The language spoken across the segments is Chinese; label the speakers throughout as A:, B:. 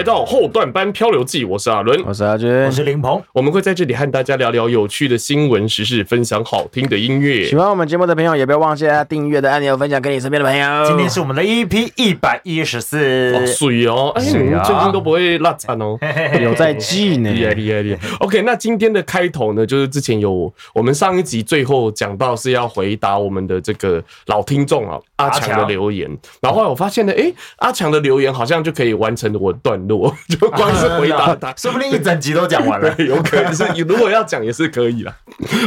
A: 迎来到后段班漂流记，我是阿伦，
B: 我是阿军，
C: 我是林鹏，
A: 我们会在这里和大家聊聊有趣的新闻时事，分享好听的音乐。
B: 喜欢我们节目的朋友，也不要忘记订阅的按钮，分享给你身边的朋友。
C: 今天是我们的 EP 一百一十四，
A: 哦，水哦，哎，你们最近都不会落惨哦，
B: 有在记呢，
A: 厉害厉害厉害。OK，那今天的开头呢，就是之前有我们上一集最后讲到是要回答我们的这个老听众啊阿强的留言，然后后来我发现呢，哎，阿强的留言好像就可以完成我 就光是回答他，
C: 说不定一整集都讲完了，
A: 有可能是 如果要讲也是可以啦。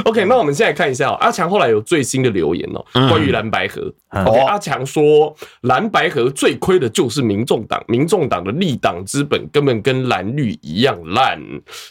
A: OK，那我们现在看一下哦，阿强后来有最新的留言哦，关于蓝白合。OK，阿强说蓝白合最亏的就是民众党，民众党的立党资本根本跟蓝绿一样烂。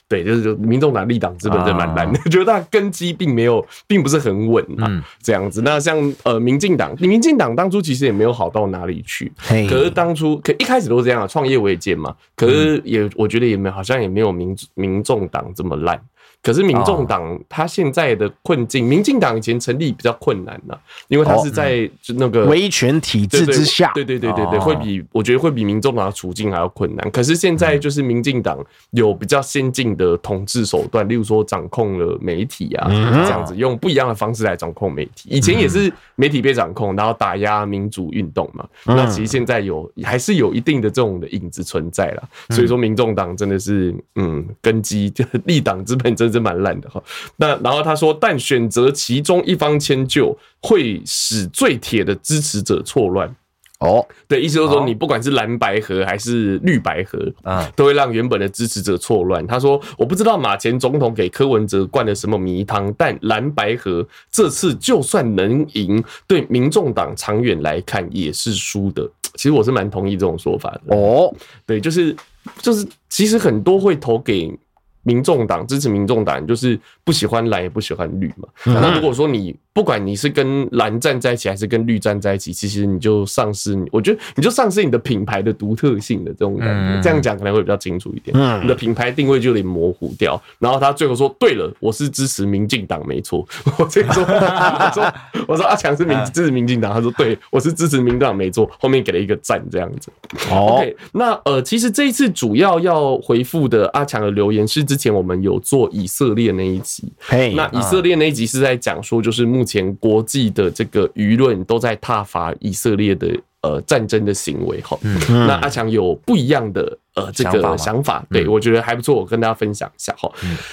A: 对，就是民众党立党资本真蛮烂的，觉得他根基并没有，并不是很稳啊，这样子。那像呃民进党，民进党当初其实也没有好到哪里去，可是当初可一开始都是这样啊，创业维艰嘛。可是也我觉得也没好像也没有民民众党这么烂。可是民众党他现在的困境，民进党以前成立比较困难呐，因为他是在那个
B: 威权体制之下，
A: 对对对对对，会比我觉得会比民众党的处境还要困难。可是现在就是民进党有比较先进的统治手段，例如说掌控了媒体啊，这样子用不一样的方式来掌控媒体。以前也是媒体被掌控，然后打压民主运动嘛。那其实现在有还是有一定的这种的影子存在了。所以说民众党真的是嗯根基就 立党之本真。是蛮烂的哈，那然后他说，但选择其中一方迁就，会使最铁的支持者错乱。哦，对，意思就是说，你不管是蓝白河还是绿白河，啊，都会让原本的支持者错乱。他说，我不知道马前总统给柯文哲灌了什么迷汤，但蓝白河这次就算能赢，对民众党长远来看也是输的。其实我是蛮同意这种说法的。哦，对，就是就是，其实很多会投给。民众党支持民众党，就是不喜欢蓝也不喜欢绿嘛。那如果说你不管你是跟蓝站在一起还是跟绿站在一起，其实你就丧失你，我觉得你就丧失你的品牌的独特性的这种感觉。这样讲可能会比较清楚一点。你的品牌定位就有点模糊掉。然后他最后说：“对了，我是支持民进党，没错。”我这说，我说，我说阿强是民支持民进党，他说：“对，我是支持民进党，没错。”后面给了一个赞，这样子。OK，那呃，其实这一次主要要回复的阿强的留言是。之前我们有做以色列那一集，那以色列那一集是在讲说，就是目前国际的这个舆论都在挞伐以色列的呃战争的行为哈。那阿强有不一样的呃这个想法，对我觉得还不错，我跟大家分享一下哈。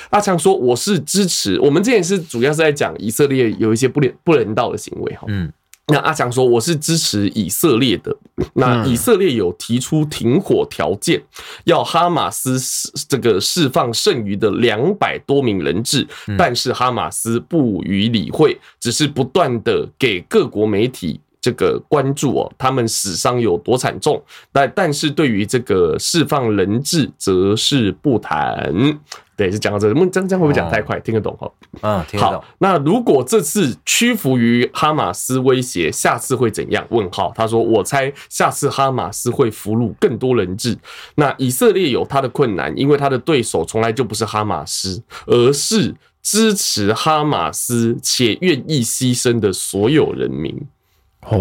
A: 阿强说我是支持，我们之前是主要是在讲以色列有一些不人不人道的行为哈。嗯。那阿强说：“我是支持以色列的。那以色列有提出停火条件，要哈马斯这个释放剩余的两百多名人质，但是哈马斯不予理会，只是不断的给各国媒体这个关注哦，他们死伤有多惨重。但但是对于这个释放人质，则是不谈。”对，是讲到这个，这样这样会不会讲太快？听得懂哈？
C: 嗯，听得懂。
A: 好，那如果这次屈服于哈马斯威胁，下次会怎样？问号。他说：“我猜下次哈马斯会俘虏更多人质。那以色列有他的困难，因为他的对手从来就不是哈马斯，而是支持哈马斯且愿意牺牲的所有人民。”哦，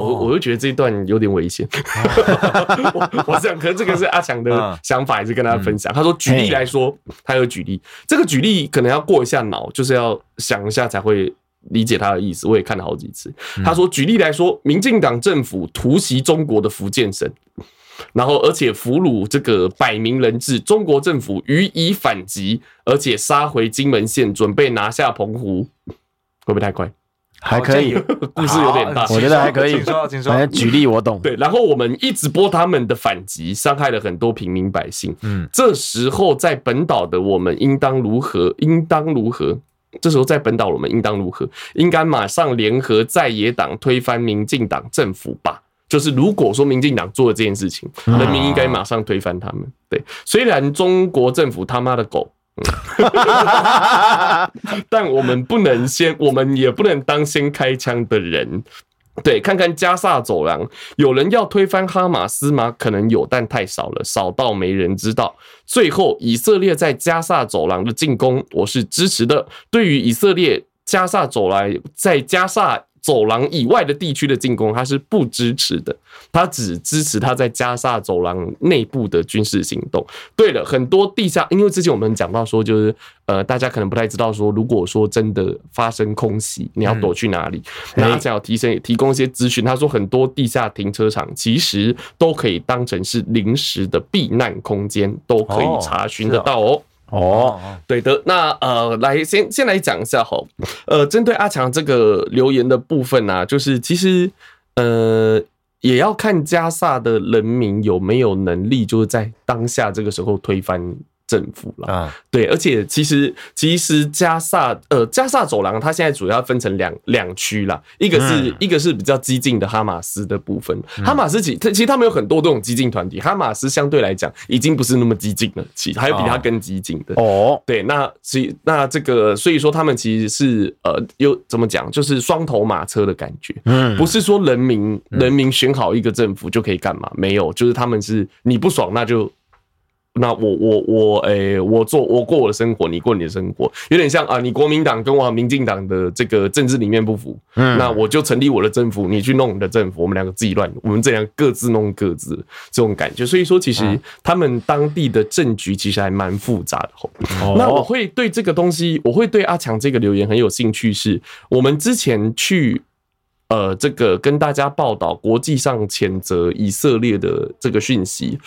A: 我我就觉得这一段有点危险。我我想，可能这个是阿强的想法，还是跟大家分享。他说，举例来说，他有举例，这个举例可能要过一下脑，就是要想一下才会理解他的意思。我也看了好几次。他说，举例来说，民进党政府突袭中国的福建省，然后而且俘虏这个百名人质，中国政府予以反击，而且杀回金门县，准备拿下澎湖，会不会太快？
B: 还可以，
A: 故事有点大，
B: 我觉得还可以。
C: 请说，请说。
B: 来举例，我懂。
A: 对，然后我们一直播他们的反击，伤害了很多平民百姓。嗯，这时候在本岛的我们应当如何？应当如何？这时候在本岛我们应当如何？应该马上联合在野党推翻民进党政府吧。就是如果说民进党做了这件事情，人民应该马上推翻他们。对，虽然中国政府他妈的狗。但我们不能先，我们也不能当先开枪的人。对，看看加萨走廊，有人要推翻哈马斯吗？可能有，但太少了，少到没人知道。最后，以色列在加萨走廊的进攻，我是支持的。对于以色列加萨走廊在加萨走廊以外的地区的进攻，他是不支持的，他只支持他在加沙走廊内部的军事行动。对了，很多地下，因为之前我们讲到说，就是呃，大家可能不太知道说，如果说真的发生空袭，你要躲去哪里？那阿强要提升提供一些资讯，他说很多地下停车场其实都可以当成是临时的避难空间，都可以查询得到哦。
B: 哦，
A: 对的，那呃，来先先来讲一下哈，呃，针对阿强这个留言的部分呢、啊，就是其实呃，也要看加萨的人民有没有能力，就是在当下这个时候推翻。政府了啊，对，而且其实其实加萨呃加萨走廊，它现在主要分成两两区啦，一个是一个是比较激进的哈马斯的部分，哈马斯其其实他们有很多这种激进团体，哈马斯相对来讲已经不是那么激进了，其实还有比他更激进的。哦，对，那其那这个所以说他们其实是呃又怎么讲，就是双头马车的感觉，嗯，不是说人民人民选好一个政府就可以干嘛，没有，就是他们是你不爽那就。那我我我诶、欸，我做我过我的生活，你过你的生活，有点像啊，你国民党跟我民进党的这个政治理念不符，嗯，那我就成立我的政府，你去弄你的政府，我们两个自己乱，我们这样各自弄各自这种感觉。所以说，其实他们当地的政局其实还蛮复杂的。哦，那我会对这个东西，我会对阿强这个留言很有兴趣，是我们之前去。呃，这个跟大家报道国际上谴责以色列的这个讯息，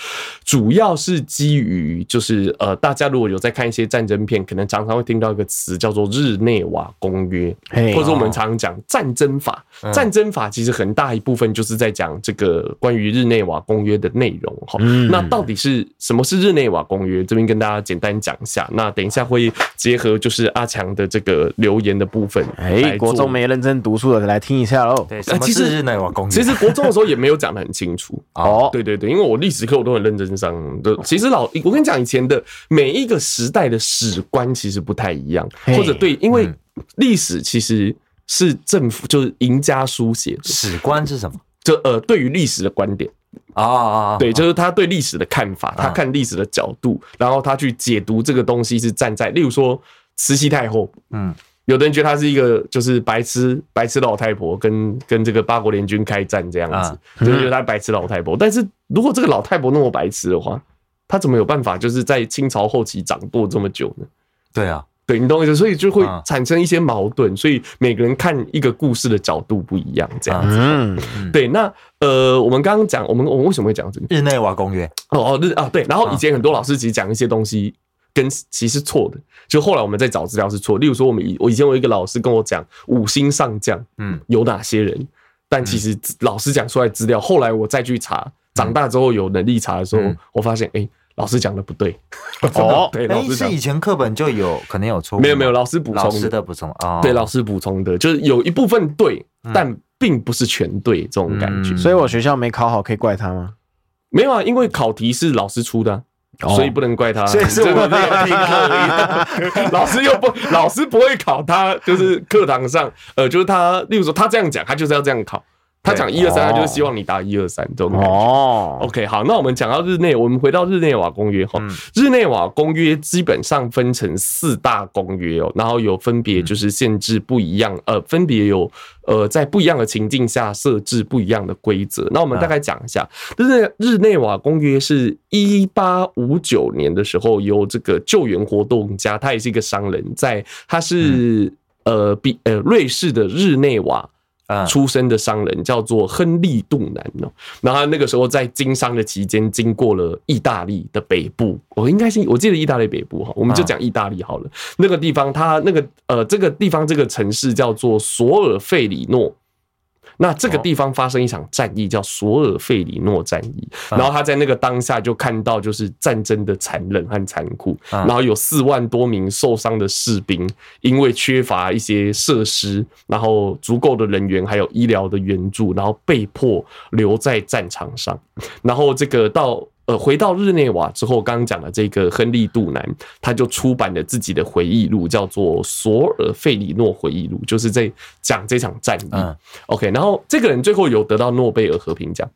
A: 主要是基于就是呃，大家如果有在看一些战争片，可能常常会听到一个词叫做日内瓦公约，或者我们常常讲战争法。战争法其实很大一部分就是在讲这个关于日内瓦公约的内容哈。那到底是什么是日内瓦公约？这边跟大家简单讲一下。那等一下会结合就是阿强的这个留言的部分，
B: 哎，国中没认真读书的来听一下喽。
C: 对，什么是日内瓦公约？
A: 其实国中的时候也没有讲的很清楚 哦。对对对，因为我历史课我都很认真上的。其实老我跟你讲，以前的每一个时代的史观其实不太一样，或者对，因为历史其实是政府就是赢家书写的。
C: 史观是什么？
A: 就呃，对于历史的观点啊啊啊，对，就是他对历史的看法，他看历史的角度，然后他去解读这个东西是站在，例如说慈禧太后，嗯。有的人觉得他是一个就是白痴白痴老太婆，跟跟这个八国联军开战这样子，就觉得他白痴老太婆。但是如果这个老太婆那么白痴的话，她怎么有办法就是在清朝后期掌舵这么久呢？
C: 对啊，
A: 对你懂我意思，所以就会产生一些矛盾。所以每个人看一个故事的角度不一样，这样子。嗯，对。那呃，我们刚刚讲，我们我们为什么会讲这个
C: 日内瓦公约？
A: 哦哦日啊，对。然后以前很多老师其实讲一些东西。跟其实错的，就后来我们在找资料是错。例如说，我们以我以前有一个老师跟我讲五星上将，嗯，有哪些人？但其实老师讲出来资料，后来我再去查，长大之后有能力查的时候，我发现，哎，老师讲的不对。
C: 哦，对，老师是以前课本就有可能有错误，
A: 没有没有，老师补充
C: 老师的补充啊，
A: 对，老师补充的，就是有一部分对，但并不是全对这种感觉。
B: 所以我学校没考好，可以怪他吗？
A: 没有啊，因为考题是老师出的。所以不能怪他，
B: 所以是我没有听课，
A: 老师又不，老师不会考他，就是课堂上，呃，就是他，例如说他这样讲，他就是要这样考。他讲一二三，他就是希望你答一二三这种感觉。哦，OK，好，那我们讲到日内，我们回到日内瓦公约哈。日内瓦公约基本上分成四大公约哦，然后有分别就是限制不一样，呃，分别有呃在不一样的情境下设置不一样的规则。那我们大概讲一下，日日内瓦公约是一八五九年的时候由这个救援活动家，他也是一个商人，在他是呃比呃瑞士的日内瓦。出生的商人叫做亨利·杜南哦，然后他那个时候在经商的期间，经过了意大利的北部，我应该是我记得意大利北部哈，我们就讲意大利好了。那个地方，他那个呃，这个地方这个城市叫做索尔费里诺。那这个地方发生一场战役，叫索尔费里诺战役。然后他在那个当下就看到，就是战争的残忍和残酷。然后有四万多名受伤的士兵，因为缺乏一些设施，然后足够的人员，还有医疗的援助，然后被迫留在战场上。然后这个到。呃，回到日内瓦之后，刚刚讲的这个亨利·杜南，他就出版了自己的回忆录，叫做《索尔费里诺回忆录》，就是在讲这场战役。OK，然后这个人最后有得到诺贝尔和平奖。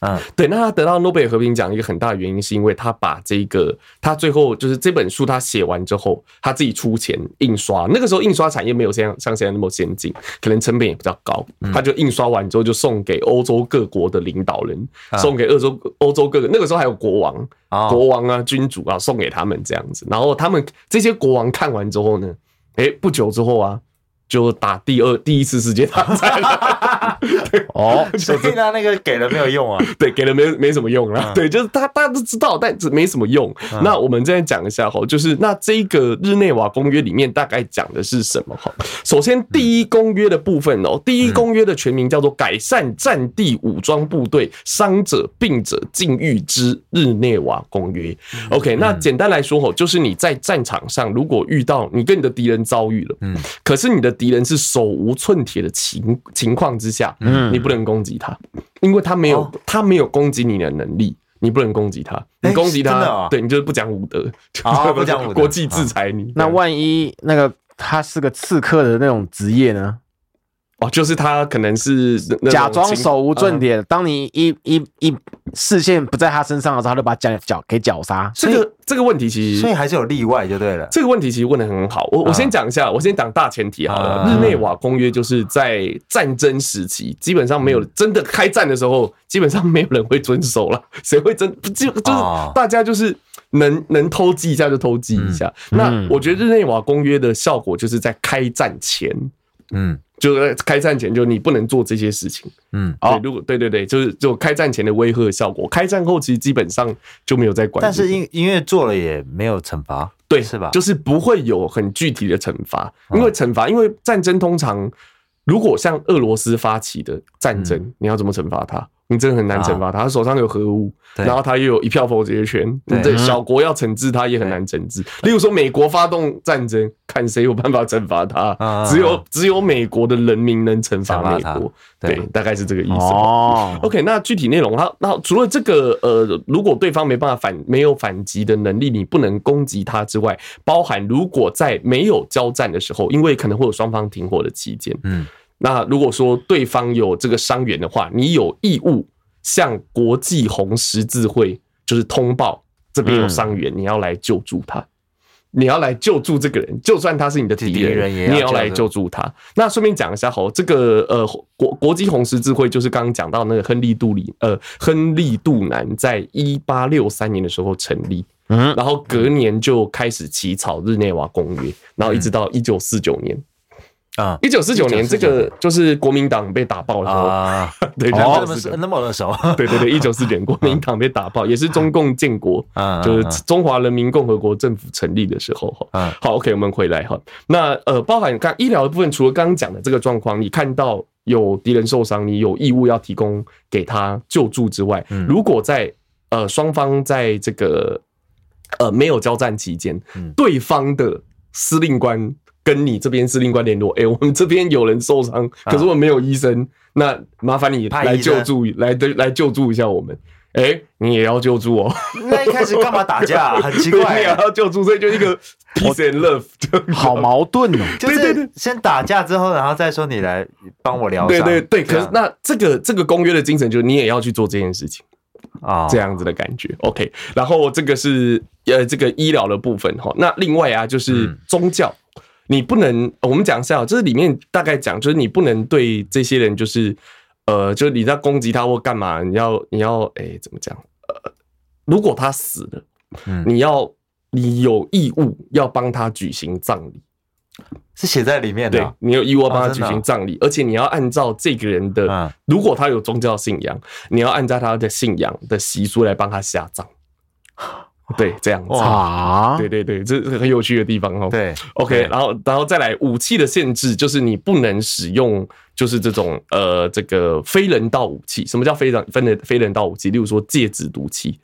C: 嗯，
A: 对。那他得到诺贝尔和平奖一个很大的原因，是因为他把这个他最后就是这本书他写完之后，他自己出钱印刷。那个时候印刷产业没有像像现在那么先进，可能成本也比较高。他就印刷完之后就送给欧洲各国的领导人，送给欧洲欧洲各个那个时候还有国王、国王啊、君主啊，送给他们这样子。然后他们这些国王看完之后呢，哎，不久之后啊。就打第二第一次世界大战了
C: 哦，所以他那个给了没有用啊？
A: 对，给了没没什么用了。对，就是他大家都知道，但是没什么用。那我们再讲一下哈，就是那这个日内瓦公约里面大概讲的是什么哈？首先，第一公约的部分哦，第一公约的全名叫做《改善战地武装部队伤者病者境遇之日内瓦公约》。OK，那简单来说哈，就是你在战场上如果遇到你跟你的敌人遭遇了，嗯，可是你的。敌人是手无寸铁的情情况之下，嗯，你不能攻击他，因为他没有他没有攻击你的能力，你不能攻击他，你攻击他，对你就是不讲武德，
C: 啊，不讲武德，
A: 国际制裁你。
B: 那万一那个他是个刺客的那种职业呢？
A: 哦，就是他可能是
B: 假装手无寸铁，当你一一一视线不在他身上的时候，他就把脚脚给绞杀。
A: 这个这个问题其实，
C: 所以还是有例外就对了。
A: 这个问题其实问的很好，我我先讲一下，我先讲大前提好了。日内瓦公约就是在战争时期，基本上没有真的开战的时候，基本上没有人会遵守了。谁会真就就是大家就是能能偷鸡一下就偷鸡一下。那我觉得日内瓦公约的效果就是在开战前，嗯。就是开战前，就你不能做这些事情。嗯，对，如果对对对，就是就开战前的威吓效果。开战后其实基本上就没有在管。
C: 但是因因为做了也没有惩罚，
A: 对，
C: 是吧？
A: 就是不会有很具体的惩罚，因为惩罚，因为战争通常如果像俄罗斯发起的战争，你要怎么惩罚他？你真的很难惩罚他，他手上有核武，然后他又有一票否决权，对。小国要惩治他也很难惩治。例如说，美国发动战争，看谁有办法惩罚他，只有只有美国的人民能惩罚美国，对，大概是这个意思。哦，OK，那具体内容，他那除了这个呃，如果对方没办法反没有反击的能力，你不能攻击他之外，包含如果在没有交战的时候，因为可能会有双方停火的期间，嗯。那如果说对方有这个伤员的话，你有义务向国际红十字会就是通报这边有伤员，你要来救助他，你要来救助这个人，就算他是你的敌人，你也要来救助他。那顺便讲一下吼，这个呃国国际红十字会就是刚刚讲到那个亨利杜里呃亨利杜南在一八六三年的时候成立，嗯，然后隔年就开始起草日内瓦公约，然后一直到一九四九年。啊，一九四九年这个就是国民党被打爆的时候，对，
C: 哦，那么那么耳熟，
A: 对对对，一九四九年国民党被打爆，也是中共建国，就是中华人民共和国政府成立的时候哈。好，OK，我们回来哈。那呃，包含刚医疗的部分，除了刚刚讲的这个状况，你看到有敌人受伤，你有义务要提供给他救助之外，如果在呃双方在这个呃没有交战期间，对方的司令官。跟你这边司令官联络，哎，我们这边有人受伤，可是我们没有医生，那麻烦你来救助，来对来救助一下我们。哎，你也要救助哦。
C: 那一开始干嘛打架？很奇怪，
A: 你也要救助，所以就一个 peace and love，
B: 好矛盾哦。
C: 对对对，先打架之后，然后再说你来帮我疗伤。
A: 对对对，可是那这个这个公约的精神就是你也要去做这件事情啊，这样子的感觉。OK，然后这个是呃这个医疗的部分哈，那另外啊就是宗教。你不能，我们讲一下，就是里面大概讲，就是你不能对这些人，就是呃，就是你在攻击他或干嘛，你要你要，哎、欸，怎么讲？呃，如果他死了，你要你有义务要帮他举行葬礼，
C: 是写在里面的。
A: 对，你有义务要帮他举行葬礼，而且你要按照这个人的，如果他有宗教信仰，你要按照他的信仰的习俗来帮他下葬。对，这样子啊，对对对，这是很有趣的地方哦。对，OK，然后然后再来武器的限制，就是你不能使用，就是这种呃，这个非人道武器。什么叫非人非人非人道武器？例如说戒指毒气。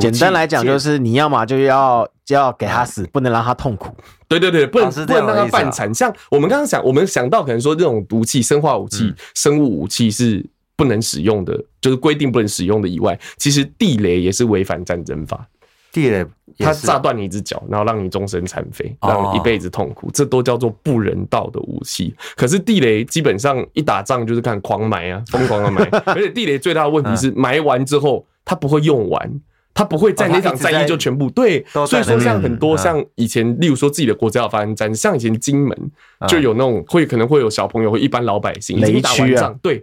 B: 简单来讲，就是你要么就要就要给他死，不能让他痛苦。
A: 对对对，不能不能让他半残。像我们刚刚想，我们想到可能说这种毒气、生化武器、生物武器是。不能使用的，就是规定不能使用的以外，其实地雷也是违反战争法。
C: 地雷
A: 它炸断你一只脚，然后让你终身残废，让你一辈子痛苦，这都叫做不人道的武器。可是地雷基本上一打仗就是看狂埋啊，疯狂的埋，而且地雷最大的问题是埋完之后它不会用完。它不会在那场战役就全部、哦、对，所以说像很多像以前，例如说自己的国家要发生战，像以前金门就有那种会可能会有小朋友或一般老百姓已经打完仗，对，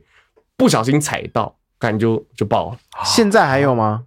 A: 不小心踩到，感觉就就爆了。
B: 现在还有吗？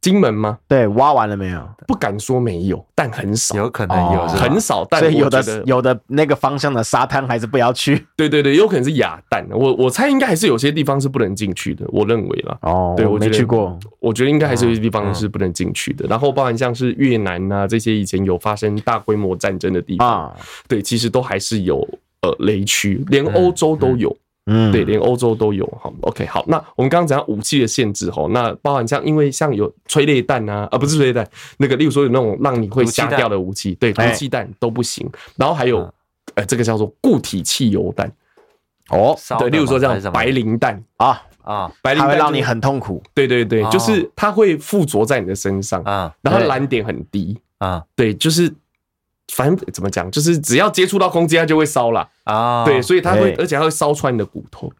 A: 金门吗？
B: 对，挖完了没有？
A: 不敢说没有，但很少，
C: 有可能有，哦、
A: 很少。但
B: 所以有的有的那个方向的沙滩还是不要去。
A: 对对对，有可能是哑弹。我我猜应该还是有些地方是不能进去的。我认为啦。
B: 哦，对我没去过，
A: 我觉得应该还是有些地方是不能进去的。然后包含像是越南啊这些以前有发生大规模战争的地方，对，其实都还是有呃雷区，连欧洲都有。嗯，对，连欧洲都有哈。OK，好，那我们刚刚讲武器的限制哈，那包含像因为像有催泪弹啊，啊不是催泪弹，那个例如说有那种让你会瞎掉的武器，对，毒气弹都不行。然后还有，呃，这个叫做固体汽油弹，哦，对，例如说这样白磷弹啊啊，白磷弹会让你很痛苦。对对对，就是它会附着在你的身上啊，然后燃点很低啊，对，就是。反正怎么讲，就是只要接触到空气，它就会烧了啊。对，所以它会，而且它会烧穿你的骨头。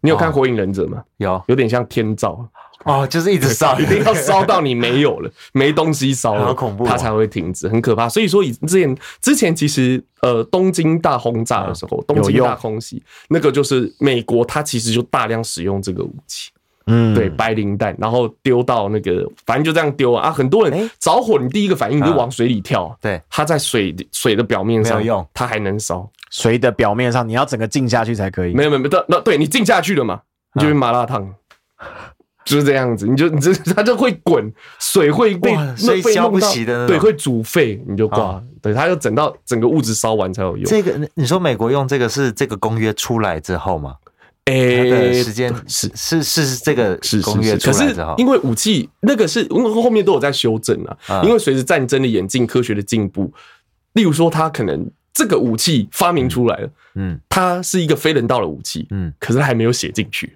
A: 你有看《火影忍者》吗？有，有点像天照
C: 哦，就是一直烧，
A: 一定要烧到你没有了，没东西烧了，好恐怖，它才会停止，很可怕。所以说，以之前之前其实呃，东京大轰炸的时候，东京大空袭，那个就是美国，它其实就大量使用这个武器。嗯，对，白磷弹，然后丢到那个，反正就这样丢啊。很多人着火，你第一个反应你就往水里跳。对，它在水水的表面上用，它还能烧。
B: 水的表面上，你要整个浸下去才可以。
A: 没有没有没有，那对你浸下去了嘛，你就变麻辣烫，就是这样子。你就你这 它就会滚，水会被
C: 水消不起的，
A: 对，会煮沸，你就挂。对，它要整到整个物质烧完才有用。
C: 这个你说美国用这个是这个公约出来之后吗？诶，时间是是是这个是公约出来之后，
A: 可是因为武器那个是，因为后面都有在修正啊。因为随着战争的演进，科学的进步，例如说，他可能这个武器发明出来了，嗯，它是一个非人道的武器，嗯，可是还没有写进去。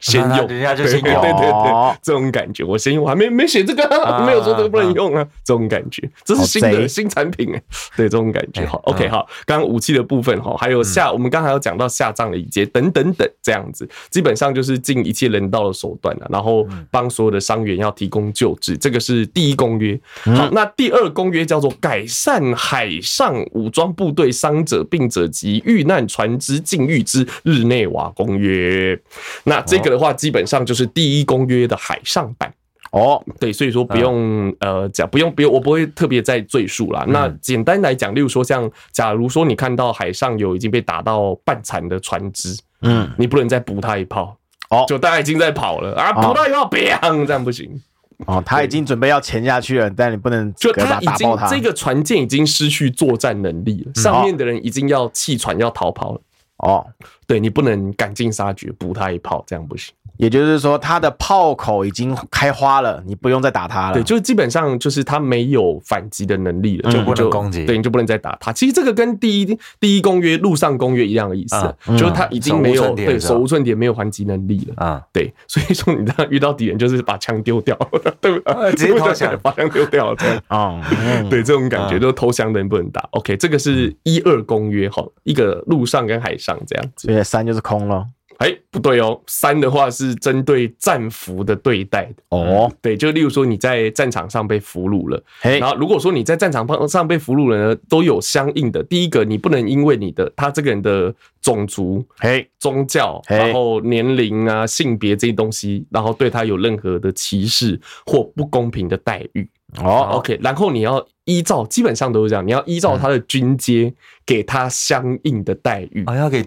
A: 先 用，
C: 等一下就先用，对
A: 对对对，这种感觉，我先用，我还没没写这个，没有说这个不能用啊，这种感觉，这是新的新产品哎，对，这种感觉，好，OK，好，刚刚武器的部分哈，还有下，我们刚才有讲到下葬的礼节等等等这样子，基本上就是尽一切人道的手段了，然后帮所有的伤员要提供救治，这个是第一公约。好，那第二公约叫做改善海上武装部队伤者、病者及遇难船只境遇之日内瓦公约，那这个。的话，基本上就是第一公约的海上版。哦，对，所以说不用呃讲，不用不用，我不会特别再赘述啦。那简单来讲，例如说像，假如说你看到海上有已经被打到半残的船只，嗯，你不能再补他一炮哦，就大家已经在跑了。啊，补他一炮，砰，这样不行。
B: 哦，他已经准备要潜下去了，但你不能
A: 就他已经这个船舰已经失去作战能力了，上面的人已经要弃船要逃跑了。哦，对，你不能赶尽杀绝，补他一炮，这样不行。
B: 也就是说，他的炮口已经开花了，你不用再打他了。
A: 对，就基本上就是他没有反击的能力了，就不
C: 能攻击。
A: 对，你就不能再打他。其实这个跟第一第一公约陆上公约一样的意思，就是他已经没有对手无寸铁，没有还击能力了啊。对，所以说你当遇到敌人就是把枪丢掉，对不对？
C: 直接 投降，
A: 把枪丢掉，这样啊。对，这种感觉就是投降的人不能打。OK，这个是一二公约哈，一个陆上跟海上这样子。
B: 三就是空了。
A: 哎、欸，不对哦，三的话是针对战俘的对待的哦。对，就例如说你在战场上被俘虏了，嘿然后如果说你在战场上被俘虏了呢，都有相应的。第一个，你不能因为你的他这个人的种族、嘿宗教、然后年龄啊、性别这些东西，然后对他有任何的歧视或不公平的待遇。哦，OK，然后你要依照，基本上都是这样，你要依照他的军阶给他相应的待遇。
C: 啊，要给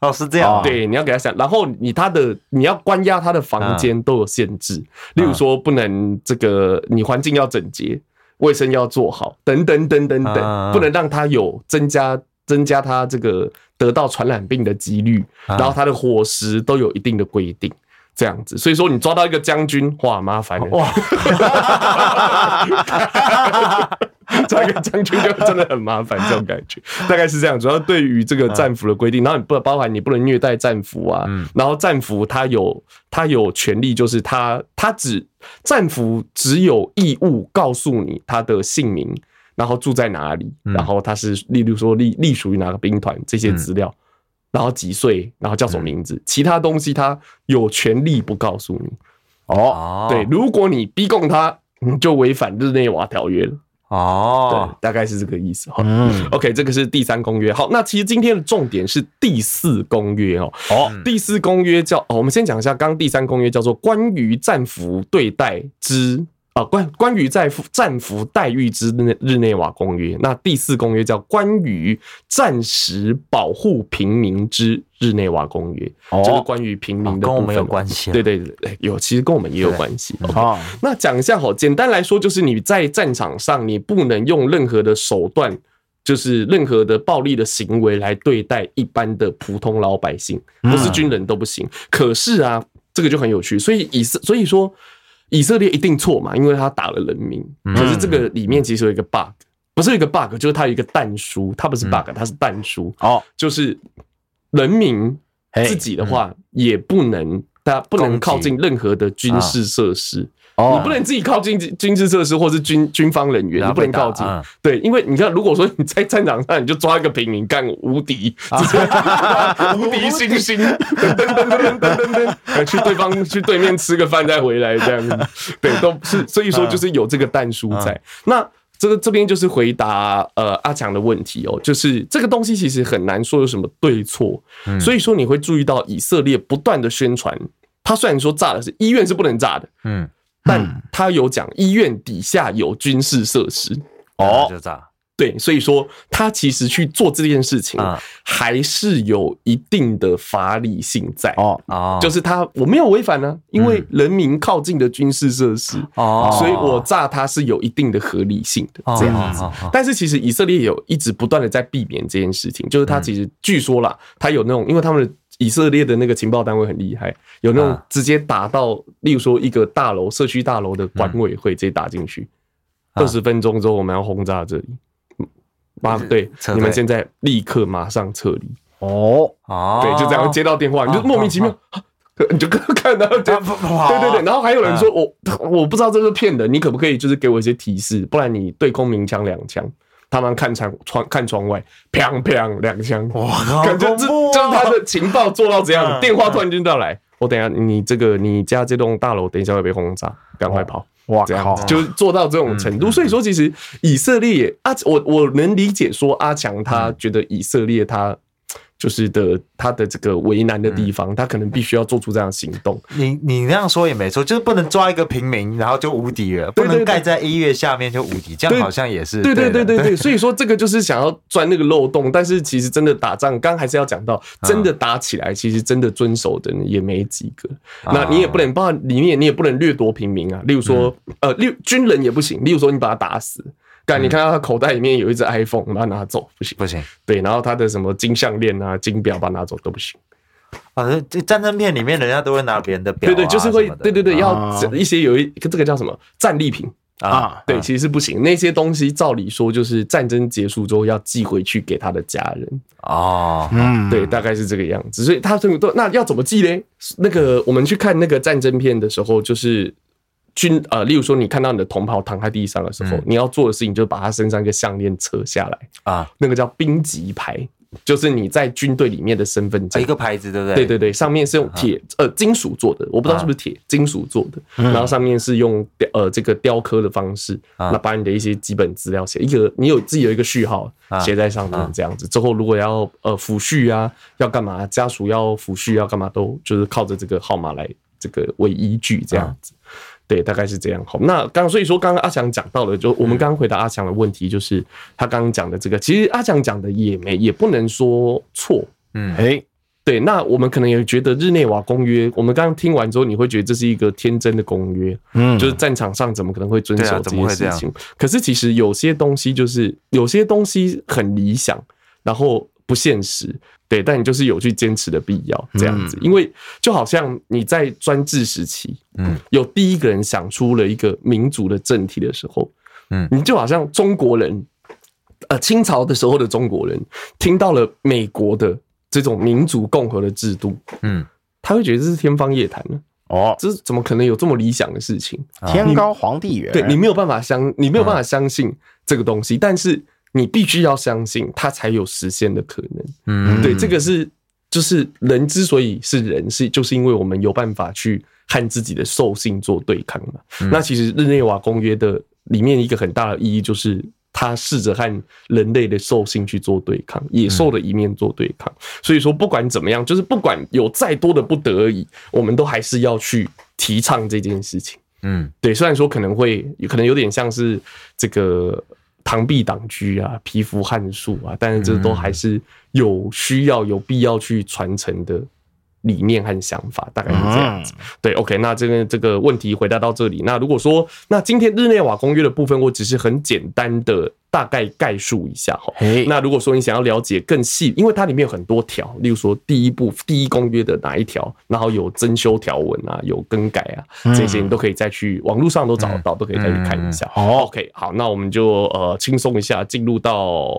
C: 哦，是这样，
A: 对，你要给他想，然后你他的你要关押他的房间都有限制，例如说不能这个，你环境要整洁，卫生要做好，等等等等等，不能让他有增加增加他这个得到传染病的几率，然后他的伙食都有一定的规定。这样子，所以说你抓到一个将军，哇，麻烦了。哇，抓一个将军就真的很麻烦，这种感觉大概是这样。主要对于这个战俘的规定，然后你不包含你不能虐待战俘啊，然后战俘他有他有权利，就是他他只战俘只有义务告诉你他的姓名，然后住在哪里，然后他是例如说隶隶属于哪个兵团这些资料。然后几岁，然后叫什么名字，其他东西他有权利不告诉你。哦，对，如果你逼供他，你就违反日内瓦条约了。哦，对，大概是这个意思哈。嗯，OK，这个是第三公约。好，那其实今天的重点是第四公约哦。哦，第四公约叫，哦，我们先讲一下，刚刚第三公约叫做关于战俘对待之。啊，关关于在战俘待遇之日日内瓦公约，那第四公约叫关于战时保护平民之日内瓦公约，哦、就是关于平民的部分，跟我们有关系。对对对，有，其实跟我们也有关系。那讲一下哈，简单来说就是你在战场上，你不能用任何的手段，就是任何的暴力的行为来对待一般的普通老百姓，不是军人都不行。可是啊，这个就很有趣，所以以所以说。以色列一定错嘛？因为他打了人民。可是这个里面其实有一个 bug，不是一个 bug，就是它有一个弹书，它不是 bug，它是弹书。哦，就是人民自己的话也不能，他不能靠近任何的军事设施。你不能自己靠近军事设施，或是军军方人员，你不能靠近。对，因为你看，如果说你在战场上，你就抓一个平民干无敌，无敌星星，噔噔噔噔噔噔噔，去对方 去对面吃个饭再回来这样子。对，都是所以说就是有这个但书在。那这个这边就是回答呃阿强的问题哦，就是这个东西其实很难说有什么对错。所以说你会注意到以色列不断的宣传，他虽然说炸的是医院是不能炸的，嗯。但他有讲医院底下有军事设施。哦，就这样。对，所以说他其实去做这件事情，还是有一定的法理性在。哦。哦，就是他我没有违反呢，因为人民靠近的军事设施哦，所以我炸他是有一定的合理性的这样子。但是其实以色列有一直不断的在避免这件事情，就是他其实据说啦，他有那种因为他们的。以色列的那个情报单位很厉害，有那种直接打到，例如说一个大楼、社区大楼的管委会，直接打进去。二十分钟之后，我们要轰炸这里。马对，你们现在立刻马上撤离。哦哦，对，就这样接到电话，你就莫名其妙，你就 看到，对对对，然后还有人说我 我不知道这是骗的，你可不可以就是给我一些提示，不然你对空鸣枪两枪。他们看窗窗看窗外，砰砰两枪，哇，感觉这就是他的情报做到这样。电话突然间到来，我等下你这个你家这栋大楼等一下会被轰炸，赶快跑！哇，这样子就是做到这种程度。所以说，其实以色列阿我我能理解说阿强他觉得以色列他。就是的，他的这个为难的地方，他可能必须要做出这样的行动。
C: 你你那样说也没错，就是不能抓一个平民，然后就无敌了，不能盖在音乐下面就无敌，这样好像也是。
A: 对对对对对，所以说这个就是想要钻那个漏洞，但是其实真的打仗，刚刚还是要讲到，真的打起来，其实真的遵守的人也没几个。那你也不能，包括里面你也不能掠夺平民啊，例如说，呃，例军人也不行，例如说你把他打死。干，你看到他口袋里面有一只 iPhone，把它拿走不行，不行。对，然后他的什么金项链啊、金表，把它拿走都不行。
C: 啊，这战争片里面人家都会拿别人的表，
A: 对对，就是会，对对对，要一些有一个这个叫什么战利品啊，对，其实是不行。那些东西照理说就是战争结束之后要寄回去给他的家人哦，嗯，对，大概是这个样子。所以他这么多，那要怎么寄嘞？那个我们去看那个战争片的时候，就是。军呃，例如说，你看到你的同袍躺在地上的时候，你要做的事情就是把他身上一个项链扯下来啊，那个叫兵籍牌，就是你在军队里面的身份证，
C: 一个牌子，对不对？
A: 对对对，上面是用铁呃金属做的，我不知道是不是铁金属做的，然后上面是用呃这个雕刻的方式，那把你的一些基本资料写一个，你有自己有一个序号写在上面，这样子。之后如果要呃抚恤啊，要干嘛，家属要抚恤要干嘛，都就是靠着这个号码来这个为依据这样子。对，大概是这样。好，那刚刚所以说，刚刚阿强讲到了，就我们刚刚回答阿强的问题，就是他刚刚讲的这个，其实阿强讲的也没也不能说错。嗯，哎，对，那我们可能也觉得日内瓦公约，我们刚刚听完之后，你会觉得这是一个天真的公约，嗯，就是战场上怎么可能会遵守这些事情？可是其实有些东西就是有些东西很理想，然后不现实。对，但你就是有去坚持的必要，这样子，因为就好像你在专制时期，嗯，有第一个人想出了一个民族的政体的时候，嗯，你就好像中国人，呃，清朝的时候的中国人听到了美国的这种民主共和的制度，嗯，他会觉得这是天方夜谭呢。哦，这是怎么可能有这么理想的事情？
B: 天高皇帝远，
A: 对，你没有办法相，你没有办法相信这个东西，但是你必须要相信它才有实现的可能。嗯，对，这个是就是人之所以是人，是就是因为我们有办法去和自己的兽性做对抗嘛。那其实日内瓦公约的里面一个很大的意义就是。他试着和人类的兽性去做对抗，野兽的一面做对抗。所以说，不管怎么样，就是不管有再多的不得已，我们都还是要去提倡这件事情。嗯，对。虽然说可能会，可能有点像是这个螳臂挡车啊，蚍蜉撼树啊，但是这都还是有需要、有必要去传承的。理念和想法大概是这样子，对，OK，那这个这个问题回答到这里。那如果说，那今天日内瓦公约的部分，我只是很简单的大概概述一下哈。那如果说你想要了解更细，因为它里面有很多条，例如说第一部第一公约的哪一条，然后有增修条文啊，有更改啊，这些你都可以再去网络上都找得到，都可以再去看一下。OK，好，那我们就呃轻松一下，进入到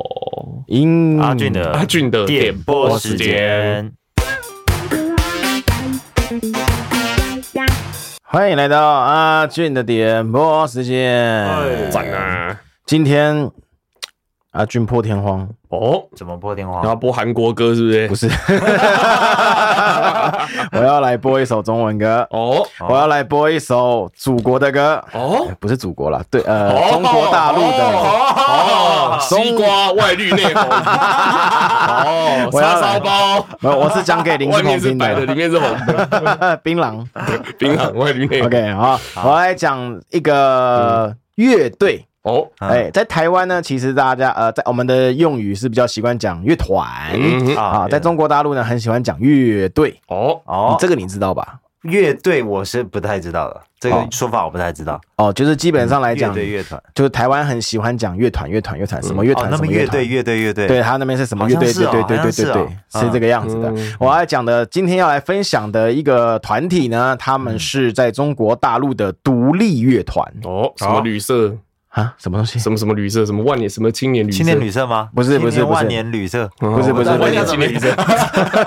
C: 阿俊的
A: 阿俊的点播时间。
B: 欢迎来到阿俊的点播时间。
A: 赞啊！
B: 今天阿俊破天荒。
C: 哦，怎么破天荒？
A: 要播韩国歌是不是？
B: 不是，我要来播一首中文歌。哦，我要来播一首祖国的歌。哦，不是祖国啦，对，呃，中国大陆的。
A: 哦，西瓜外绿内红 哦，叉烧包，
B: 我是讲给林志鹏听的，
A: 里面是红的，
B: 槟榔，
A: 槟榔外绿内红。
B: OK，好，我来讲一个乐队。哦，哎，在台湾呢，其实大家呃，在我们的用语是比较习惯讲乐团啊，在中国大陆呢，很喜欢讲乐队。哦哦，这个你知道吧？
C: 乐队我是不太知道的，这个说法我不太知道。
B: 哦，就是基本上来讲，乐队乐团，就是台湾很喜欢讲乐团，乐团乐团，什么乐团什么乐
C: 队乐队乐队，
B: 对他那边是什么乐队？对对对对对对，是这个样子的。我要讲的，今天要来分享的一个团体呢，他们是在中国大陆的独立乐团。
A: 哦，什么旅社？
B: 啊，什么东西？
A: 什么什么旅社？什么万年？什么青年旅社？
C: 青年旅社吗？
B: 不是不是
C: 万年旅社，
B: 不是不是万年青年旅社。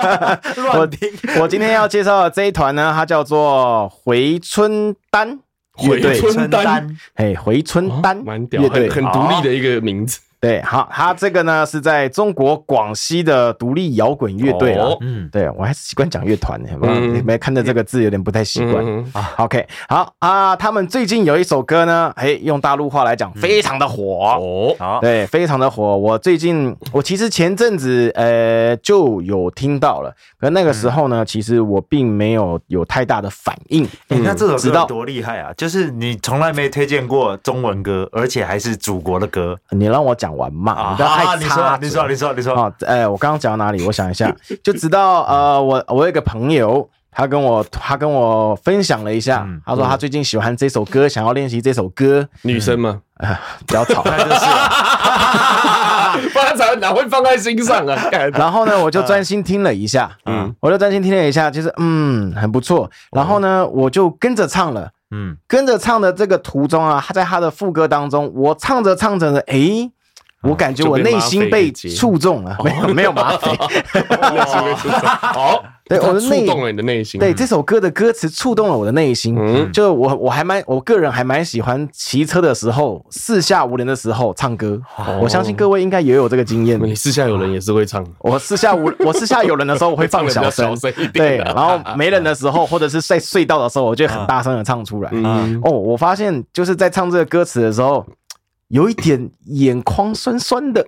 B: 我听，我今天要介绍的这一团呢，它叫做回春丹。
A: 回春丹，
B: 哎，回春丹
A: 蛮屌的，很独立的一个名字。
B: 对，好，他这个呢是在中国广西的独立摇滚乐队了。嗯，对我还是习惯讲乐团的，没没看到这个字有点不太习惯。啊，OK，好啊，他们最近有一首歌呢，哎，用大陆话来讲，非常的火哦。对，非常的火。我最近，我其实前阵子呃就有听到了，可那个时候呢，其实我并没有有太大的反应。
C: 哎，那这首歌多厉害啊！就是你从来没推荐过中文歌，而且还是祖国的歌。
B: 你让我讲。讲完嘛，你不要太差。
C: 你说，你说，你说。哦，
B: 哎，我刚刚讲到哪里？我想一下，就直到呃，我我有一个朋友，他跟我他跟我分享了一下，他说他最近喜欢这首歌，想要练习这首歌。
A: 女生吗？
B: 啊，不要吵，那就是。
A: 不然才哪会放在心上啊？
B: 然后呢，我就专心听了一下，嗯，我就专心听了一下，就是嗯，很不错。然后呢，我就跟着唱了，嗯，跟着唱的这个途中啊，他在他的副歌当中，我唱着唱着的，哎。我感觉我内心被触中了，没有没有吗啡，
A: 内心被触中。好，对，我的触动了你的内心。
B: 对，这首歌的歌词触动了我的内心。嗯，就我我还蛮，我个人还蛮喜欢骑车的时候，四下无人的时候唱歌。我相信各位应该也有这个经验。
A: 你四下有人也是会唱。
B: 我四下无，我四下有人的时候我会放 小声，对，然后没人的时候或者是在隧道的时候，我就很大声的唱出来。嗯，哦，我发现就是在唱这个歌词的时候。有一点眼眶酸酸的，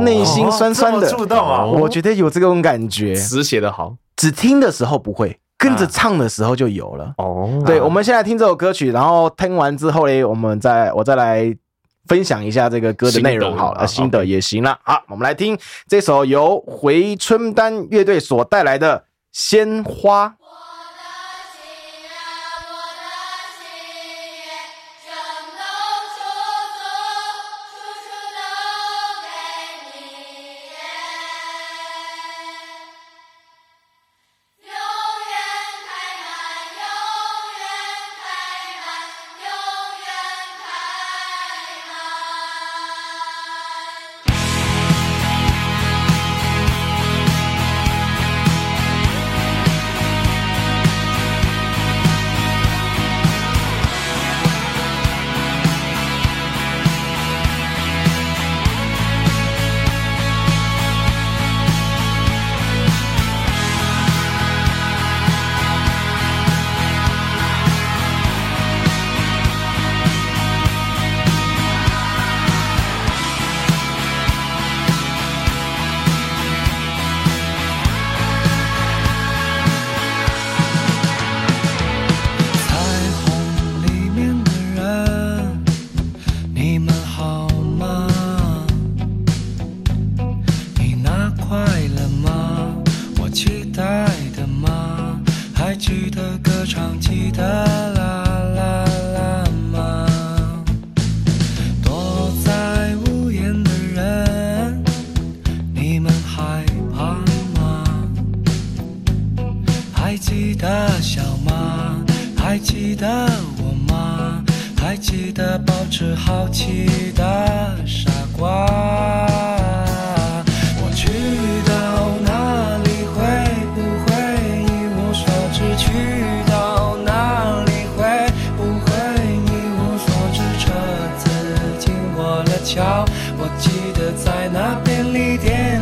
B: 内心酸酸的，触动啊！我觉得有这种感觉。
A: 词写得好，
B: 只听的时候不会，跟着唱的时候就有了。哦，对，我们先来听这首歌曲，然后听完之后嘞，我们再我再来分享一下这个歌的内容，好了，新的也行了。好，我们来听这首由回春丹乐队所带来的《鲜花》。
D: 我记得在那便利店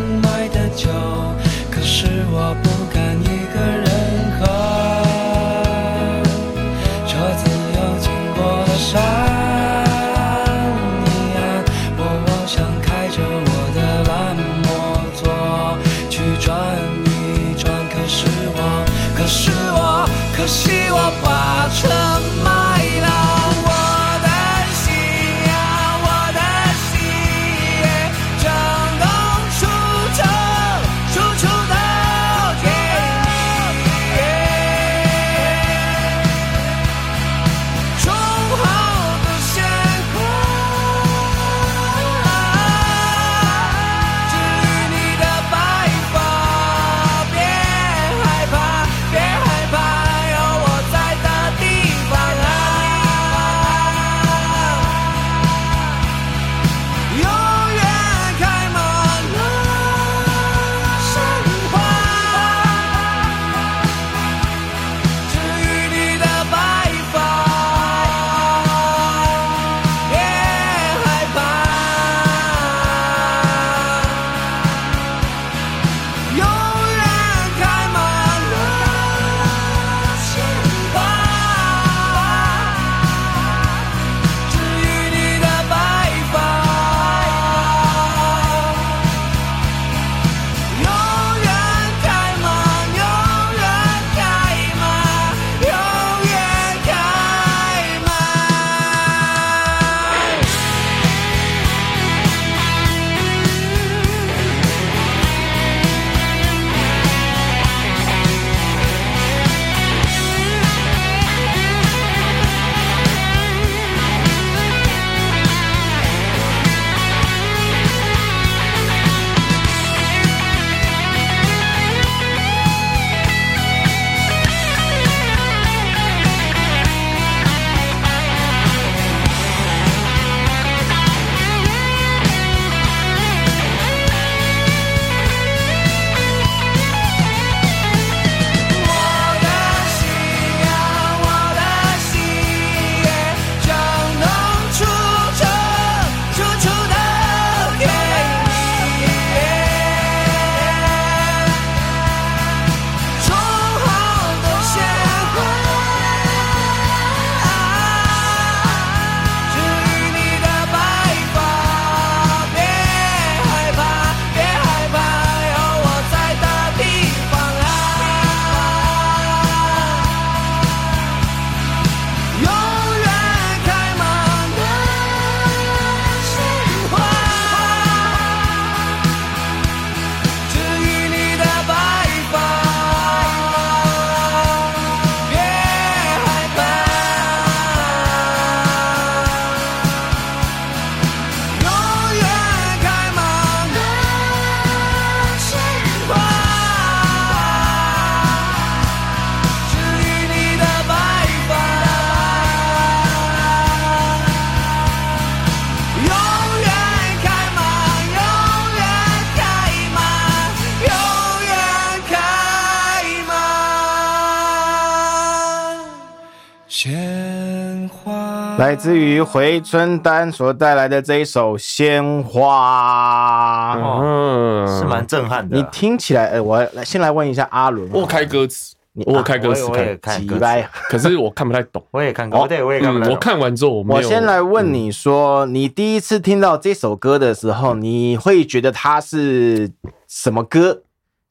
B: 来自于回春丹所带来的这一首《鲜花》，
C: 嗯，是蛮震撼的。
B: 你听起来，呃，我来先来问一下阿伦，
A: 我开歌词，我开歌词，
C: 我也看歌
B: 词，
A: 可是我看不太懂。
C: 我也看过，对，我也看不太懂。
A: 我看完之后，我
B: 我先来问你说，你第一次听到这首歌的时候，你会觉得它是什么歌？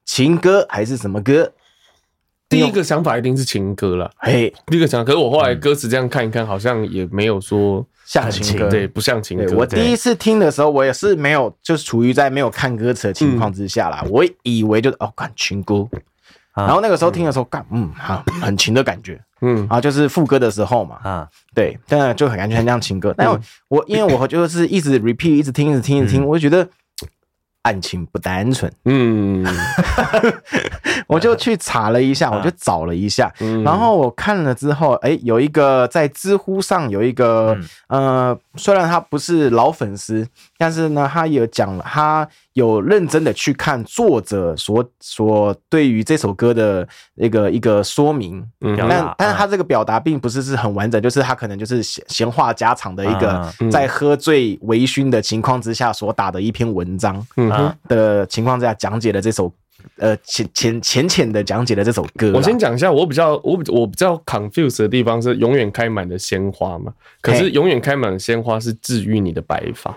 B: 情歌还是什么歌？
A: 第一个想法一定是情歌了，
B: 嘿，
A: 第一个想，可是我后来歌词这样看一看，好像也没有说
B: 像情歌，
A: 对，不像情歌。
B: 我第一次听的时候，我也是没有，就是处于在没有看歌词的情况之下啦，我以为就是哦，看情歌，然后那个时候听的时候，干，嗯，好，很情的感觉，嗯，啊，就是副歌的时候嘛，啊，对，真的就很感觉很像情歌。但我因为我就是一直 repeat，一直听，一直听，一直听，我就觉得。案情不单纯，嗯，我就去查了一下，我就找了一下，然后我看了之后，哎，有一个在知乎上有一个，呃，虽然他不是老粉丝，但是呢，他有讲了，他有认真的去看作者所所对于这首歌的一个一个说明，嗯，但但是他这个表达并不是是很完整，就是他可能就是闲闲话家常的一个在喝醉微醺的情况之下所打的一篇文章，嗯。的情况之下讲解了这首，呃，浅浅浅浅的讲解了这首歌。
A: 我先讲一下，我比较我我比较 confused 的地方是永远开满的鲜花嘛，可是永远开满的鲜花是治愈你的白发，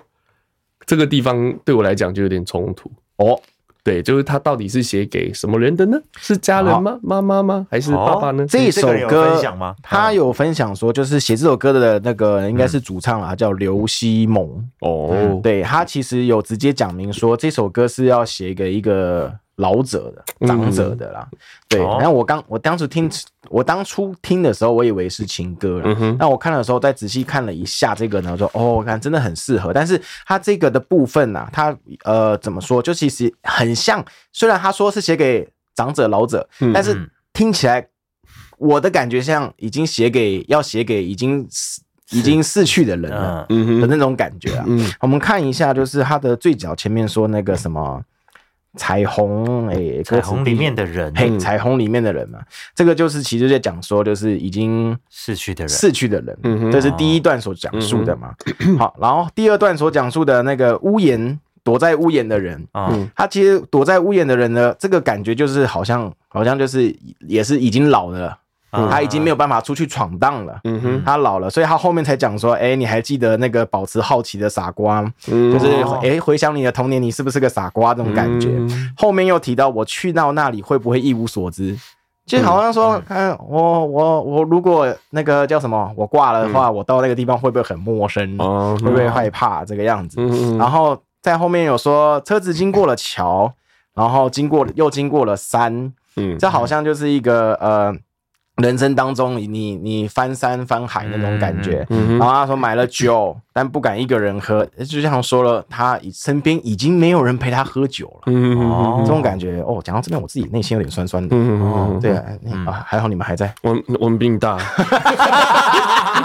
A: 这个地方对我来讲就有点冲突哦。对，就是他到底是写给什么人的呢？是家人吗？妈妈吗？还是爸爸呢？
B: 这一首歌他有分享说，就是写这首歌的那个应该是主唱啊，叫刘希蒙。哦，对，他其实有直接讲明说，这首歌是要写给一个。老者的、长者的啦，嗯、对。然后我刚我当时听，我当初听的时候，我以为是情歌了。那、我看的时候，再仔细看了一下这个呢，我说哦，我看真的很适合。但是它这个的部分呢、啊，它呃怎么说？就其实很像，虽然他说是写给长者、老者，嗯、但是听起来我的感觉像已经写给要写给已经已经逝去的人了的那种感觉啊。嗯、我们看一下，就是他的最角前面说那个什么。彩虹，哎、欸，
C: 彩虹里面的人，
B: 嘿，彩虹里面的人嘛，这个就是其实在讲说，就是已经
C: 逝去的人，
B: 逝去的人，嗯哼，这是第一段所讲述的嘛。嗯、好，然后第二段所讲述的那个屋檐，躲在屋檐的人，嗯，他其实躲在屋檐的人呢，这个感觉就是好像，好像就是也是已经老了。他已经没有办法出去闯荡了，嗯哼，他老了，所以他后面才讲说，哎，你还记得那个保持好奇的傻瓜，就是哎，回想你的童年，你是不是个傻瓜这种感觉？后面又提到我去到那里会不会一无所知？就好像说，看我我我如果那个叫什么，我挂了的话，我到那个地方会不会很陌生？会不会害怕这个样子？然后在后面有说，车子经过了桥，然后经过又经过了山，嗯，这好像就是一个呃。人生当中，你你翻山翻海那种感觉，然后他说买了酒，但不敢一个人喝，就像说了，他身边已经没有人陪他喝酒了，嗯、哦，这种感觉。哦，讲到这边，我自己内心有点酸酸的，嗯、哦，对啊，嗯、啊，还好你们还在，
A: 我我们比你大，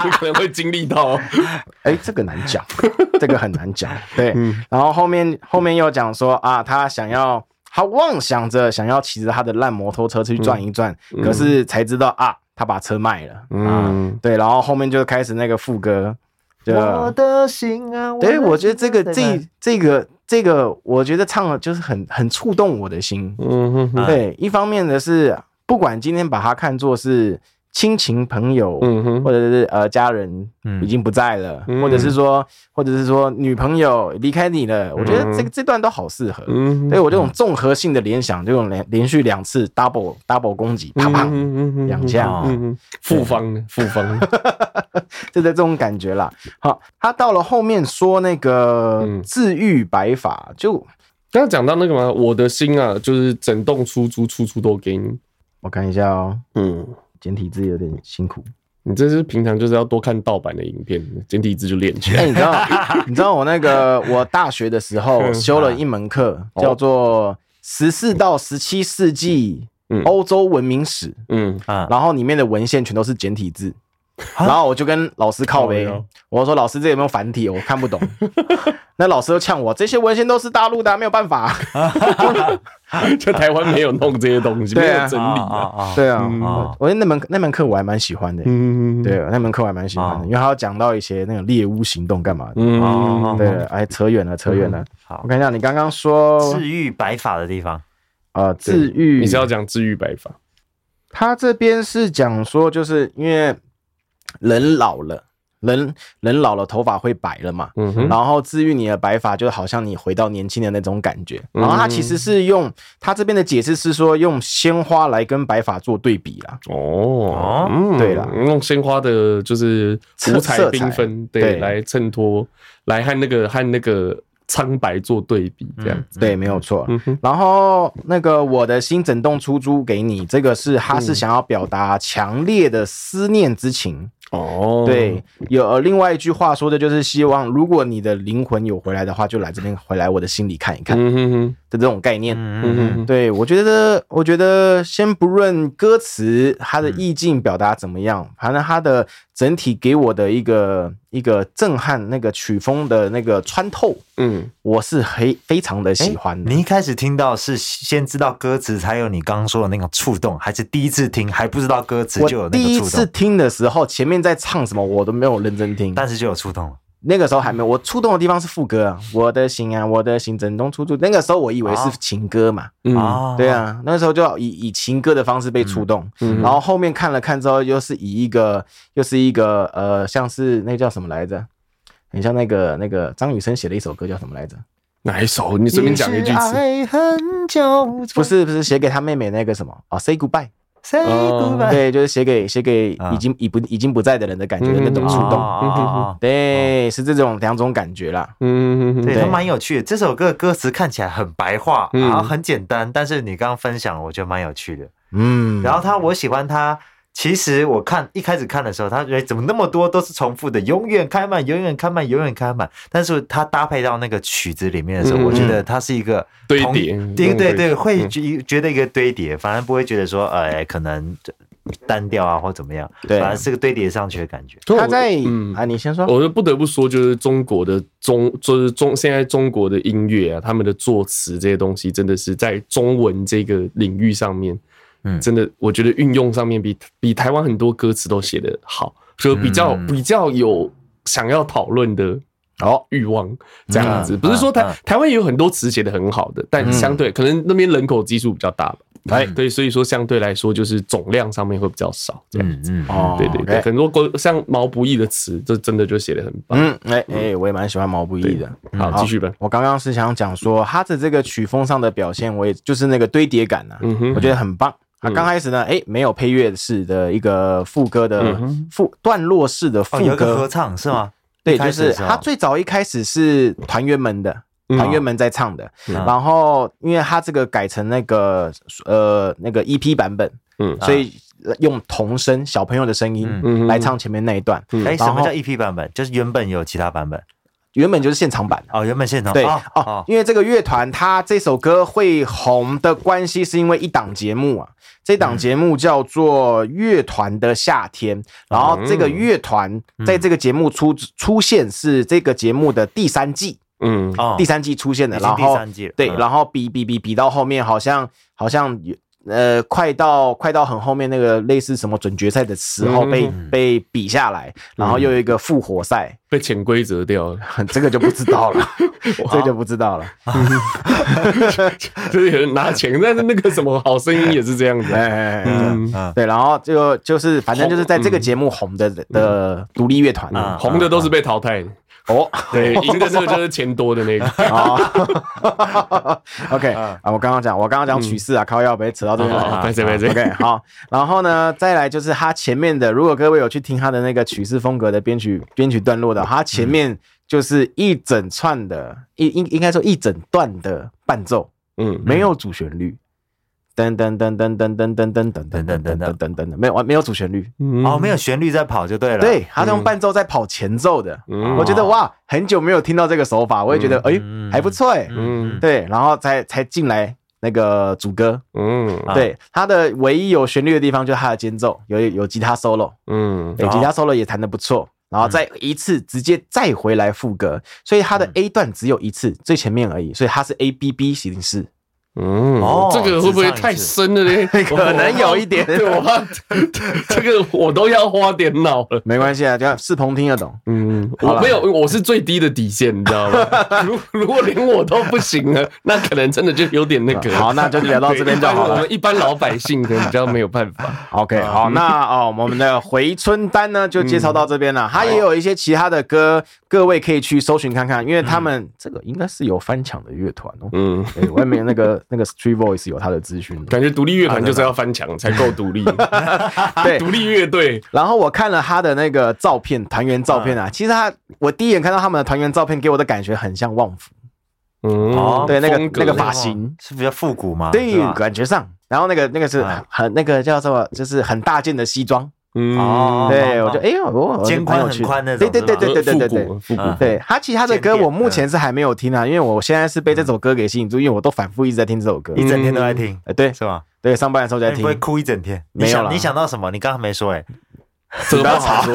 A: 你可能会经历到，
B: 哎、欸，这个难讲，这个很难讲，对，嗯、然后后面后面又讲说啊，他想要。他妄想着想要骑着他的烂摩托车去转一转，嗯、可是才知道啊，他把车卖了。嗯、啊，对，然后后面就开始那个副歌，就我的心啊，对，我觉得这个这这个这个，我觉得唱的就是很很触动我的心。嗯哼哼，对，一方面的是，不管今天把它看作是。亲情朋友，或者是呃家人，已经不在了，或者是说，或者是说女朋友离开你了，我觉得这个这段都好适合。所以我这种综合性的联想，这种连连续两次 double double 攻击，啪啪两下，
A: 复方复方，
B: 就在这种感觉啦。好，他到了后面说那个治愈白发，就
A: 刚刚讲到那个嘛，我的心啊，就是整栋出租，处处都给你。
B: 我看一下哦，嗯。简体字有点辛苦，
A: 你这是平常就是要多看盗版的影片，简体字就练起来。
B: 哎，你知道，你知道我那个我大学的时候修了一门课，叫做十四到十七世纪欧洲文明史，嗯啊，然后里面的文献全都是简体字。然后我就跟老师靠北，我说老师这有没有繁体？我看不懂。那老师又呛我，这些文献都是大陆的，没有办法。
A: 就台湾没有弄这些东西，没有整理啊。
B: 对啊，我觉得那门那门课我还蛮喜欢的。嗯，对，那门课我还蛮喜欢的，因为他要讲到一些那个猎巫行动干嘛的。嗯，对，哎，扯远了，扯远了。好，我看一下你刚刚说
C: 治愈白发的地方
B: 啊，治愈，
A: 你是要讲治愈白发？
B: 他这边是讲说，就是因为。人老了，人人老了，头发会白了嘛？嗯哼。然后治愈你的白发，就好像你回到年轻的那种感觉。然后他其实是用他这边的解释是说，用鲜花来跟白发做对比啦。
A: 哦，对啦，用鲜花的就是五彩缤纷，对，来衬托，来和那个和那个苍白做对比，这样子。
B: 对，没有错。然后那个我的心整栋出租给你，这个是他是想要表达强烈的思念之情。哦，对，有另外一句话说的就是希望，如果你的灵魂有回来的话，就来这边回来我的心里看一看的这种概念。嗯嗯，对，我觉得，我觉得先不论歌词它的意境表达怎么样，反正它的整体给我的一个一个震撼，那个曲风的那个穿透，嗯，我是很非常的喜欢的。
C: 你一开始听到是先知道歌词才有你刚刚说的那个触动，还是第一次听还不知道歌词就有那个触动？
B: 第一次听的时候，前面在唱什么我都没有认真听，
C: 但是就有触动了。
B: 那个时候还没有，我触动的地方是副歌啊，我的心啊，我的心整栋出租。那个时候我以为是情歌嘛，嗯，对啊，那时候就要以以情歌的方式被触动，嗯，然后后面看了看之后，又是以一个又是一个呃，像是那叫什么来着？很像那个那个张雨生写的一首歌叫什么来着？
A: 哪一首？你随便讲一句词。
B: 不是不是，写给他妹妹那个什么啊？Say goodbye。Say goodbye，对，就是写给写给已经已不已经不在的人的感觉的那种触动，对，是这种两种感觉啦。
C: 嗯，对，都蛮有趣的。这首歌的歌词看起来很白话，然后很简单，但是你刚刚分享，我觉得蛮有趣的。嗯，然后他，我喜欢他。其实我看一开始看的时候，他觉得怎么那么多都是重复的，永远开满，永远开满，永远开满。但是他搭配到那个曲子里面的时候，我觉得它是一个
A: 堆叠，
C: 对对对，会觉觉得一个堆叠，反而不会觉得说，哎，可能单调啊或怎么样，对，反而是个堆叠上去的感觉。
B: 他在嗯啊，你先说，
A: 我就不得不说，就是中国的中，就是中现在中国的音乐啊，他们的作词这些东西，真的是在中文这个领域上面。嗯，真的，我觉得运用上面比比台湾很多歌词都写得好，所以比较比较有想要讨论的哦欲望这样子。不是说台台湾也有很多词写得很好的，但相对可能那边人口基数比较大吧。哎，对，所以说相对来说就是总量上面会比较少这样子。哦，对对对，很多歌像毛不易的词，这真的就写得很棒。
B: 嗯，哎哎，我也蛮喜欢毛不易的。
A: 好，继续吧。
B: 我刚刚是想讲说他的这个曲风上的表现，我也就是那个堆叠感呐，我觉得很棒。啊，刚开始呢，哎，没有配乐式的一个副歌的副段落式的副歌。
C: 合唱是吗？
B: 对，就是他最早一开始是团员们的团员们在唱的，然后因为他这个改成那个呃那个 EP 版本，嗯，所以用童声小朋友的声音来唱前面那一段。
C: 哎，什么叫 EP 版本？就是原本有其他版本。
B: 原本就是现场版
C: 哦，原本现场。
B: 对哦，因为这个乐团它这首歌会红的关系，是因为一档节目啊，这档节目叫做《乐团的夏天》，然后这个乐团在这个节目出出现是这个节目的第三季，嗯，第三季出现的，然后第三季对，然后比比比比到后面好像好像有。呃，快到快到很后面那个类似什么准决赛的时候被被比下来，然后又有一个复活赛
A: 被潜规则掉了，
B: 这个就不知道了，这个就不知道了。
A: 就是有人拿钱，但是那个什么好声音也是这样子，
B: 嗯，对，然后就就是反正就是在这个节目红的的独立乐团，
A: 红的都是被淘汰的。哦，对，赢的这个就是钱多的那个。
B: 好，OK 啊，我刚刚讲，我刚刚讲曲式啊，靠腰被扯到这边来，
A: 没事没事。
B: OK，好，然后呢，再来就是他前面的，如果各位有去听他的那个曲式风格的编曲编曲段落的，他前面就是一整串的，应应应该说一整段的伴奏，嗯，没有主旋律。噔噔噔噔噔噔噔噔噔噔噔噔噔噔噔，没有完，没有主旋律
C: 哦，没有旋律在跑就对了。
B: 对，他用伴奏在跑前奏的，我觉得哇，很久没有听到这个手法，我也觉得哎还不错哎，嗯，对，然后才才进来那个主歌，嗯，对，他的唯一有旋律的地方就是他的间奏，有有吉他 solo，嗯，对，吉他 solo 也弹得不错，然后再一次直接再回来副歌，所以他的 A 段只有一次最前面而已，所以他是 A B B 形式。
A: 嗯，这个会不会太深了呢？
B: 可能有一点，
A: 我怕这个我都要花点脑了。
B: 没关系啊，这样世鹏听得懂。
A: 嗯，我没有，我是最低的底线，你知道吗？如如果连我都不行了，那可能真的就有点那个。
B: 好，那就聊到这边就好了。
A: 我们一般老百姓可能比较没有办法。
B: OK，好，那哦，我们的回春丹呢就介绍到这边了。他也有一些其他的歌，各位可以去搜寻看看，因为他们这个应该是有翻墙的乐团哦。嗯，外面那个。那个 Street Voice 有他的资讯，
A: 感觉独立乐团就是要翻墙才够独立。对，独立乐队。
B: 然后我看了他的那个照片，团员照片啊，其实他我第一眼看到他们的团员照片，给我的感觉很像旺福。嗯，对，那个那个发型
C: 是比较复古嘛？
B: 对，感觉上。然后那个那个是很那个叫什么就是很大件的西装。嗯，对，我就哎呦，我
C: 肩宽很宽那种，
B: 对对对对对对对对，复古。对他其他的歌我目前是还没有听啊，因为我现在是被这首歌给吸引住，因为我都反复一直在听这首歌，
C: 一整天都在听。
B: 哎，对，
C: 是吧？
B: 对，上班的时候在听。
C: 你会哭一整天？
B: 没有，
C: 你想到什么？你刚刚没说哎。
A: 这个不好说。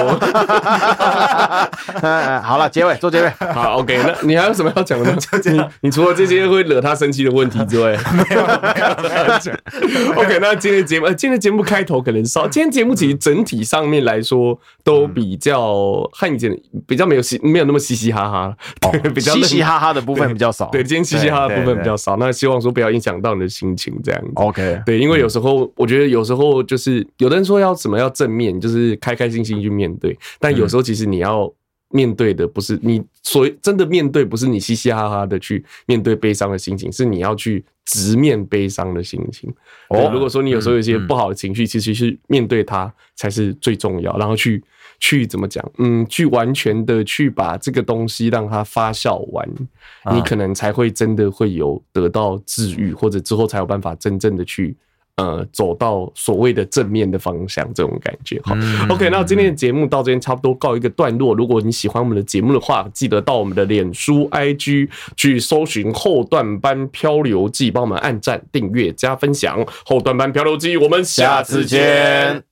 B: 好了，结尾做结尾。
A: 好，OK。那你还有什么要讲的？你你除了这些会惹他生气的问题之外，没有没有没有讲。OK，那今天节目，今天节目开头可能少。今天节目其实整体上面来说都比较和以前比较没有嘻，没有那么嘻嘻哈哈。
B: 对，比较嘻嘻哈哈的部分比较少。
A: 对，今天嘻嘻哈哈的部分比较少。那希望说不要影响到你的心情，这样子。
B: OK。
A: 对，因为有时候我觉得有时候就是有的人说要怎么要正面，就是。开开心心去面对，但有时候其实你要面对的不是你所真的面对，不是你嘻嘻哈哈的去面对悲伤的心情，是你要去直面悲伤的心情。哦，如果说你有时候有一些不好的情绪，其实是面对它才是最重要，然后去去怎么讲？嗯，去完全的去把这个东西让它发酵完，你可能才会真的会有得到治愈，或者之后才有办法真正的去。呃，走到所谓的正面的方向，这种感觉。好，OK，那今天的节目到这边差不多告一个段落。如果你喜欢我们的节目的话，记得到我们的脸书、IG 去搜寻“后段班漂流记”，帮我们按赞、订阅、加分享。后段班漂流记，我们下次见。